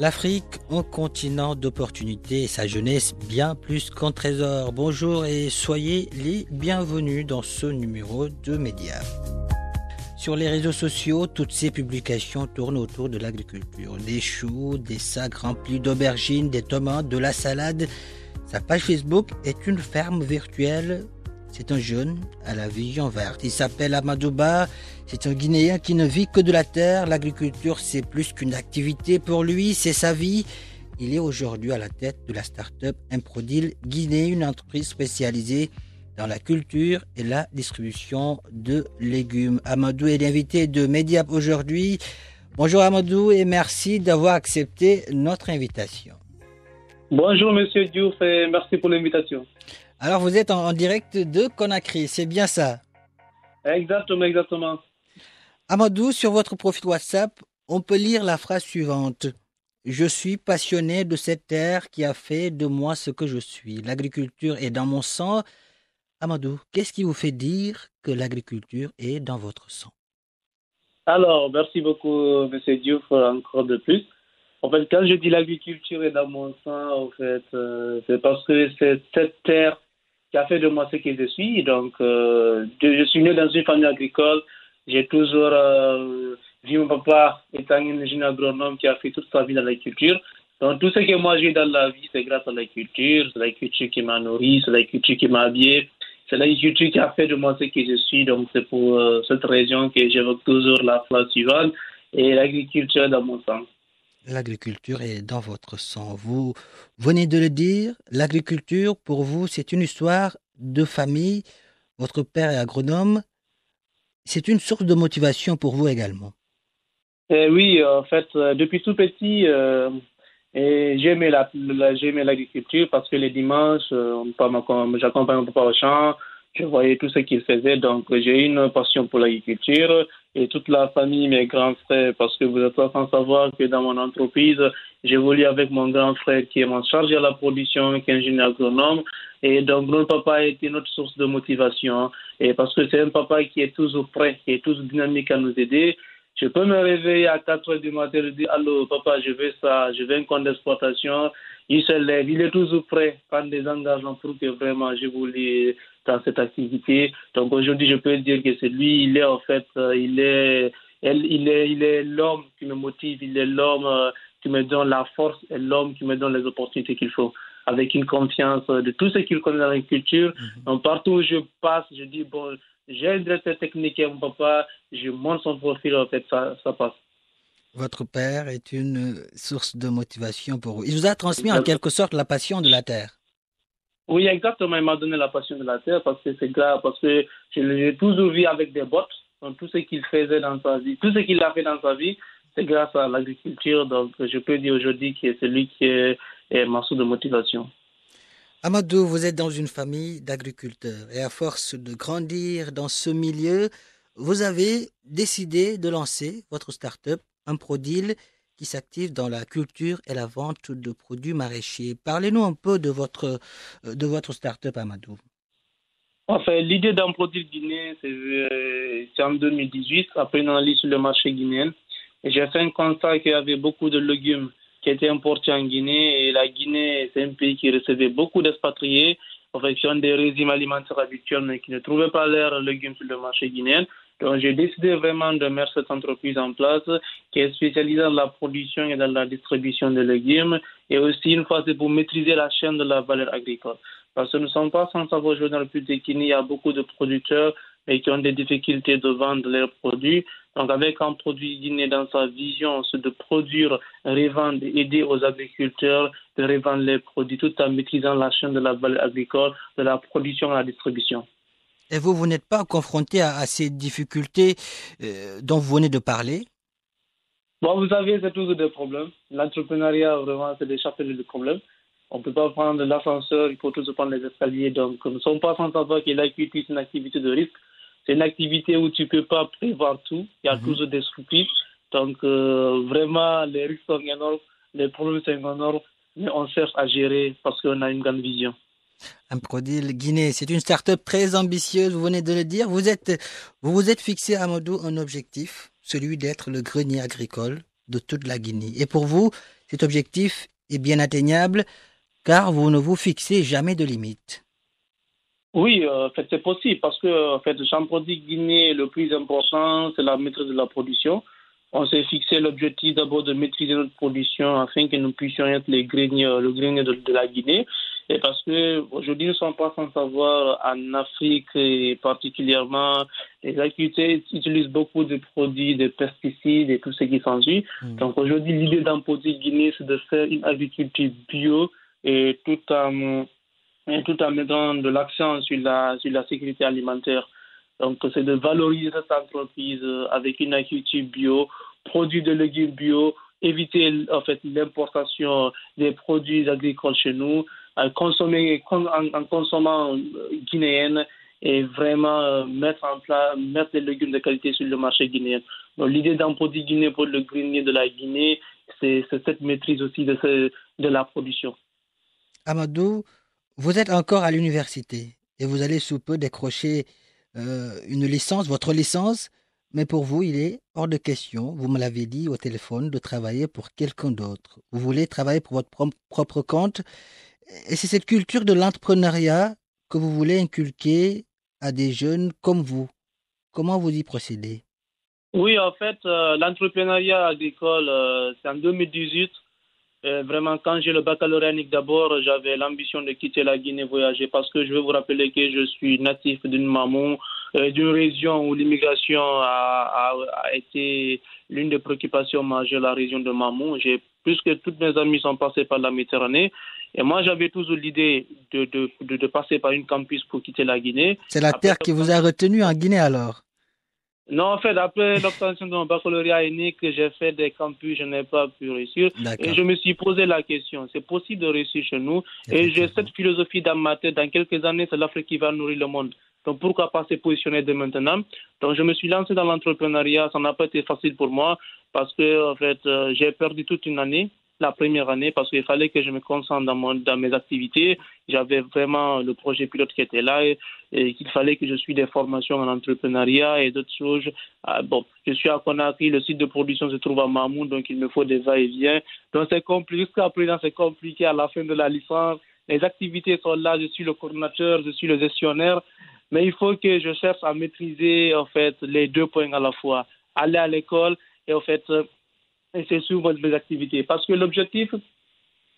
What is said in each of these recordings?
L'Afrique, un continent d'opportunités et sa jeunesse bien plus qu'un trésor. Bonjour et soyez les bienvenus dans ce numéro de Média. Sur les réseaux sociaux, toutes ces publications tournent autour de l'agriculture. Des choux, des sacs remplis d'aubergines, des tomates, de la salade. Sa page Facebook est une ferme virtuelle c'est un jeune à la vision verte. Il s'appelle Amadouba. C'est un Guinéen qui ne vit que de la terre. L'agriculture, c'est plus qu'une activité pour lui, c'est sa vie. Il est aujourd'hui à la tête de la start-up Improdil Guinée, une entreprise spécialisée dans la culture et la distribution de légumes. Amadou est l'invité de Mediap aujourd'hui. Bonjour Amadou et merci d'avoir accepté notre invitation. Bonjour Monsieur Diouf et merci pour l'invitation. Alors vous êtes en, direct de Conakry, c'est bien ça? Exactement, exactement. Amadou, sur votre profil WhatsApp, on peut lire la phrase suivante. Je suis passionné de cette terre qui a fait de moi ce que je suis. L'agriculture est dans mon sang. Amadou, qu'est-ce qui vous fait dire que l'agriculture est dans votre sang? Alors, merci beaucoup, Monsieur Diouf, encore de plus. En fait, quand je dis l'agriculture est dans mon sang, en fait, euh, c'est parce que c'est cette terre qui a fait de moi ce que je suis. Donc, euh, je suis né dans une famille agricole. J'ai toujours euh, vu mon papa étant un ingénieur agronome qui a fait toute sa vie dans l'agriculture. Donc, tout ce que moi j'ai dans la vie, c'est grâce à l'agriculture. C'est l'agriculture qui m'a nourri, c'est l'agriculture qui m'a habillé. C'est l'agriculture qui a fait de moi ce que je suis. Donc, c'est pour euh, cette raison que j'évoque toujours la phrase suivante. Et l'agriculture dans mon sang l'agriculture est dans votre sang. Vous venez de le dire, l'agriculture, pour vous, c'est une histoire de famille. Votre père est agronome. C'est une source de motivation pour vous également. Eh oui, en fait, euh, depuis tout petit, euh, j'aimais l'agriculture parce que les dimanches, euh, j'accompagnais mon papa au champ, je voyais tout ce qu'il faisait. Donc, j'ai une passion pour l'agriculture et toute la famille, mes grands frères, parce que vous êtes sans savoir que dans mon entreprise, j'évolue avec mon grand frère qui est en charge de la production, qui est ingénieur agronome. Et donc, notre papa a été notre source de motivation. Et parce que c'est un papa qui est toujours prêt, qui est toujours dynamique à nous aider. Je peux me réveiller à 4 heures du matin et dire Allô, papa, je veux ça, je veux un compte d'exploitation. Il se lève, il est toujours prêt à prendre des engagements pour que vraiment j'évolue dans cette activité. Donc aujourd'hui, je peux dire que c'est lui, il est en fait, euh, il est, il est, il est l'homme qui me motive, il est l'homme euh, qui me donne la force et l'homme qui me donne les opportunités qu'il faut. Avec une confiance de tout ce qu'il connaît dans l'agriculture. Mhm. Donc partout où je passe, je dis, bon, j'ai un directeur technique et mon papa, je montre son profil, en fait, ça, ça passe. Votre père est une source de motivation pour vous. Il vous a transmis en quelque sorte la passion de la terre. Oui, exactement. Il m'a donné la passion de la terre parce que c'est grave, parce que je l'ai toujours vu avec des bottes. Donc, tout ce qu'il faisait dans sa vie, tout ce qu'il a fait dans sa vie, c'est grâce à l'agriculture. Donc, je peux dire aujourd'hui que c'est lui qui est, ma source de motivation. Amadou, vous êtes dans une famille d'agriculteurs et à force de grandir dans ce milieu, vous avez décidé de lancer votre start-up, Improdil, qui s'active dans la culture et la vente de produits maraîchers. Parlez-nous un peu de votre, euh, de votre start-up, Amadou. Enfin, l'idée d'un produit guinéen, euh, c'est en 2018, après une analyse sur le marché guinéen. J'ai fait un constat qu'il y avait beaucoup de légumes qui étaient importés en Guinée. Et la Guinée, c'est un pays qui recevait beaucoup d'expatriés, en fonction des régimes alimentaires habituels, mais qui ne trouvaient pas leurs légumes sur le marché guinéen. Donc, j'ai décidé vraiment de mettre cette entreprise en place qui est spécialisée dans la production et dans la distribution de légumes. Et aussi, une fois, c'est pour maîtriser la chaîne de la valeur agricole. Parce que nous ne sommes pas sans savoir aujourd'hui dans le Pays il y a beaucoup de producteurs et qui ont des difficultés de vendre leurs produits. Donc, avec un produit guinéen dans sa vision, c'est de produire, revendre, aider aux agriculteurs de revendre les produits tout en maîtrisant la chaîne de la valeur agricole, de la production à la distribution. Et vous, vous n'êtes pas confronté à, ces difficultés euh, dont vous venez de parler? Bon, vous savez, c'est toujours des problèmes. L'entrepreneuriat, vraiment, c'est des chapitres de problèmes. On ne peut pas prendre l'ascenseur, il faut toujours prendre les escaliers. Donc, nous ne sommes pas sans savoir que l'activité, c'est une activité de risque. C'est une activité où tu ne peux pas prévoir tout. Il y a mhm. toujours des surprises. Donc, euh, vraiment, les risques sont énormes, les problèmes sont énormes, mais on cherche à gérer parce qu'on a une grande vision. Improdil Guinée, c'est une start-up très ambitieuse, vous venez de le dire. Vous êtes, vous, vous êtes fixé à Modou un objectif, celui d'être le grenier agricole de toute la Guinée. Et pour vous, cet objectif est bien atteignable car vous ne vous fixez jamais de limite. Oui, euh, c'est possible parce que en fait, le Guinée, le plus important, c'est la maîtrise de la production. On s'est fixé l'objectif d'abord de maîtriser notre production afin que nous puissions être les greniers, le grenier de, la Guinée. Et parce que aujourd'hui, nous ne sommes pas sans savoir en Afrique et particulièrement, les agriculteurs utilisent beaucoup de produits, de pesticides et tout ce qui s'ensuit. Mm. Donc aujourd'hui, l'idée d'Amprodi Guinée, c'est de faire une agriculture bio et tout en, tout en mettant de l'accent sur la, sur la sécurité alimentaire. Donc, c'est de valoriser cette entreprise avec une agriculture bio, produits de légumes bio, éviter en fait l'importation des produits agricoles chez nous, en, consommant euh, guinéen et vraiment euh, mettre en place mettre des légumes de qualité sur le marché guinéen. L'idée d'un produit guinéen pour le grenier de la Guinée, c'est cette maîtrise aussi de, de la production. Amadou, vous êtes encore à l'université et vous allez sous peu décrocher euh, une licence, votre licence, mais pour vous, il est hors de question, vous me l'avez dit au téléphone, de travailler pour quelqu'un d'autre. Vous voulez travailler pour votre propre compte. Et c'est cette culture de l'entrepreneuriat que vous voulez inculquer à des jeunes comme vous. Comment vous y procédez? Oui, en fait, euh, l'entrepreneuriat agricole, euh, c'est en 2018 euh, vraiment, quand j'ai le baccalauréat d'abord, j'avais l'ambition de quitter la Guinée voyager parce que je veux vous rappeler que je suis natif d'une maman, d'une région où l'immigration a, été l'une des préoccupations majeures la région de Mamou. J'ai plus que toutes mes amis sont passés par la Méditerranée. Et moi, j'avais toujours l'idée de, de, de, passer par une campus pour quitter la Guinée. C'est la terre qui vous a retenu en Guinée alors? Non, en fait, après l'obtention de mon baccalauréat unique, j'ai fait des campus, je n'ai pas pu réussir. Et je me suis posé la question, c'est possible de réussir chez nous? Et j'ai cette philosophie dans ma tête, dans quelques années, c'est l'Afrique qui va nourrir le monde. Donc pourquoi pas se positionner dès maintenant? Donc je me suis lancé dans l'entrepreneuriat, ça n'a pas été facile pour moi parce que en fait, euh, j'ai perdu toute une année la première année parce qu'il fallait que je me concentre dans, mon, dans mes activités. J'avais vraiment le projet pilote qui était là et, qu'il fallait que je suive des formations en entrepreneuriat et d'autres choses. Ah, bon, je suis à Conakry, le site de production se trouve à Mamou, donc il me faut des va-et-vient. Donc c'est compliqué, jusqu'à présent c'est compliqué à la fin de la licence. Les activités sont là, je suis le coordinateur, je suis le gestionnaire, mais il faut que je cherche à maîtriser en fait les deux points à la fois. Aller à l'école et en fait c'est souvent mes activités. Parce que l'objectif,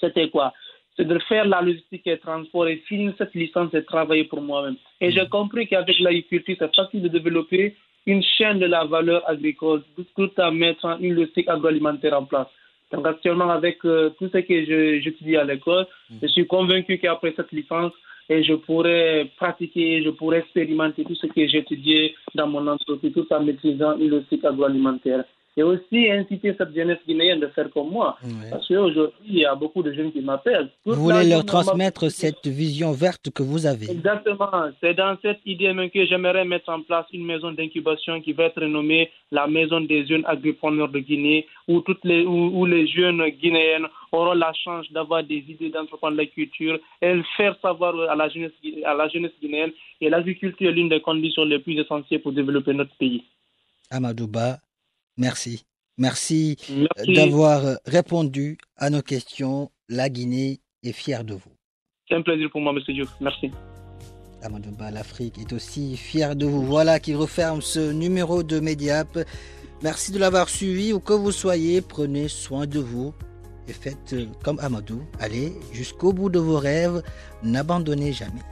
c'était quoi? C'est de faire la logistique et transport et finir cette licence et travailler pour moi-même. Et j'ai compris qu'avec l'agriculture, c'est facile de développer une chaîne de la valeur agricole tout en mettant une logistique agroalimentaire en place. Donc actuellement, avec euh, tout ce que j'étudie à l'école, mm. je suis convaincu qu'après cette licence, et je pourrais pratiquer, je pourrais expérimenter tout ce que j'ai étudié dans mon entreprise tout en maîtrisant une logistique agroalimentaire et aussi inciter cette jeunesse guinéenne de faire comme moi. Parce qu'aujourd'hui, il y a beaucoup de jeunes qui m'appellent. Vous voulez leur transmettre cette vision verte que vous avez. Exactement. C'est dans cette idée même que j'aimerais mettre en place une maison d'incubation qui va être nommée la maison des jeunes agripreneurs de Guinée, où, toutes les, où, les jeunes guinéennes auront la chance d'avoir des idées d'entreprendre l'agriculture et faire savoir à la jeunesse, à la jeunesse guinéenne et l'agriculture est l'une des conditions les plus essentielles pour développer notre pays. Amadouba, Merci. Merci, d'avoir répondu à nos questions. La Guinée est fière de vous. C'est un plaisir pour moi, Monsieur Diouf. Merci. Amadou Ba, l'Afrique est aussi fier de vous. Voilà qui referme ce numéro de Mediap. Merci de l'avoir suivi où que vous soyez. Prenez soin de vous et faites comme Amadou. Allez jusqu'au bout de vos rêves. N'abandonnez jamais.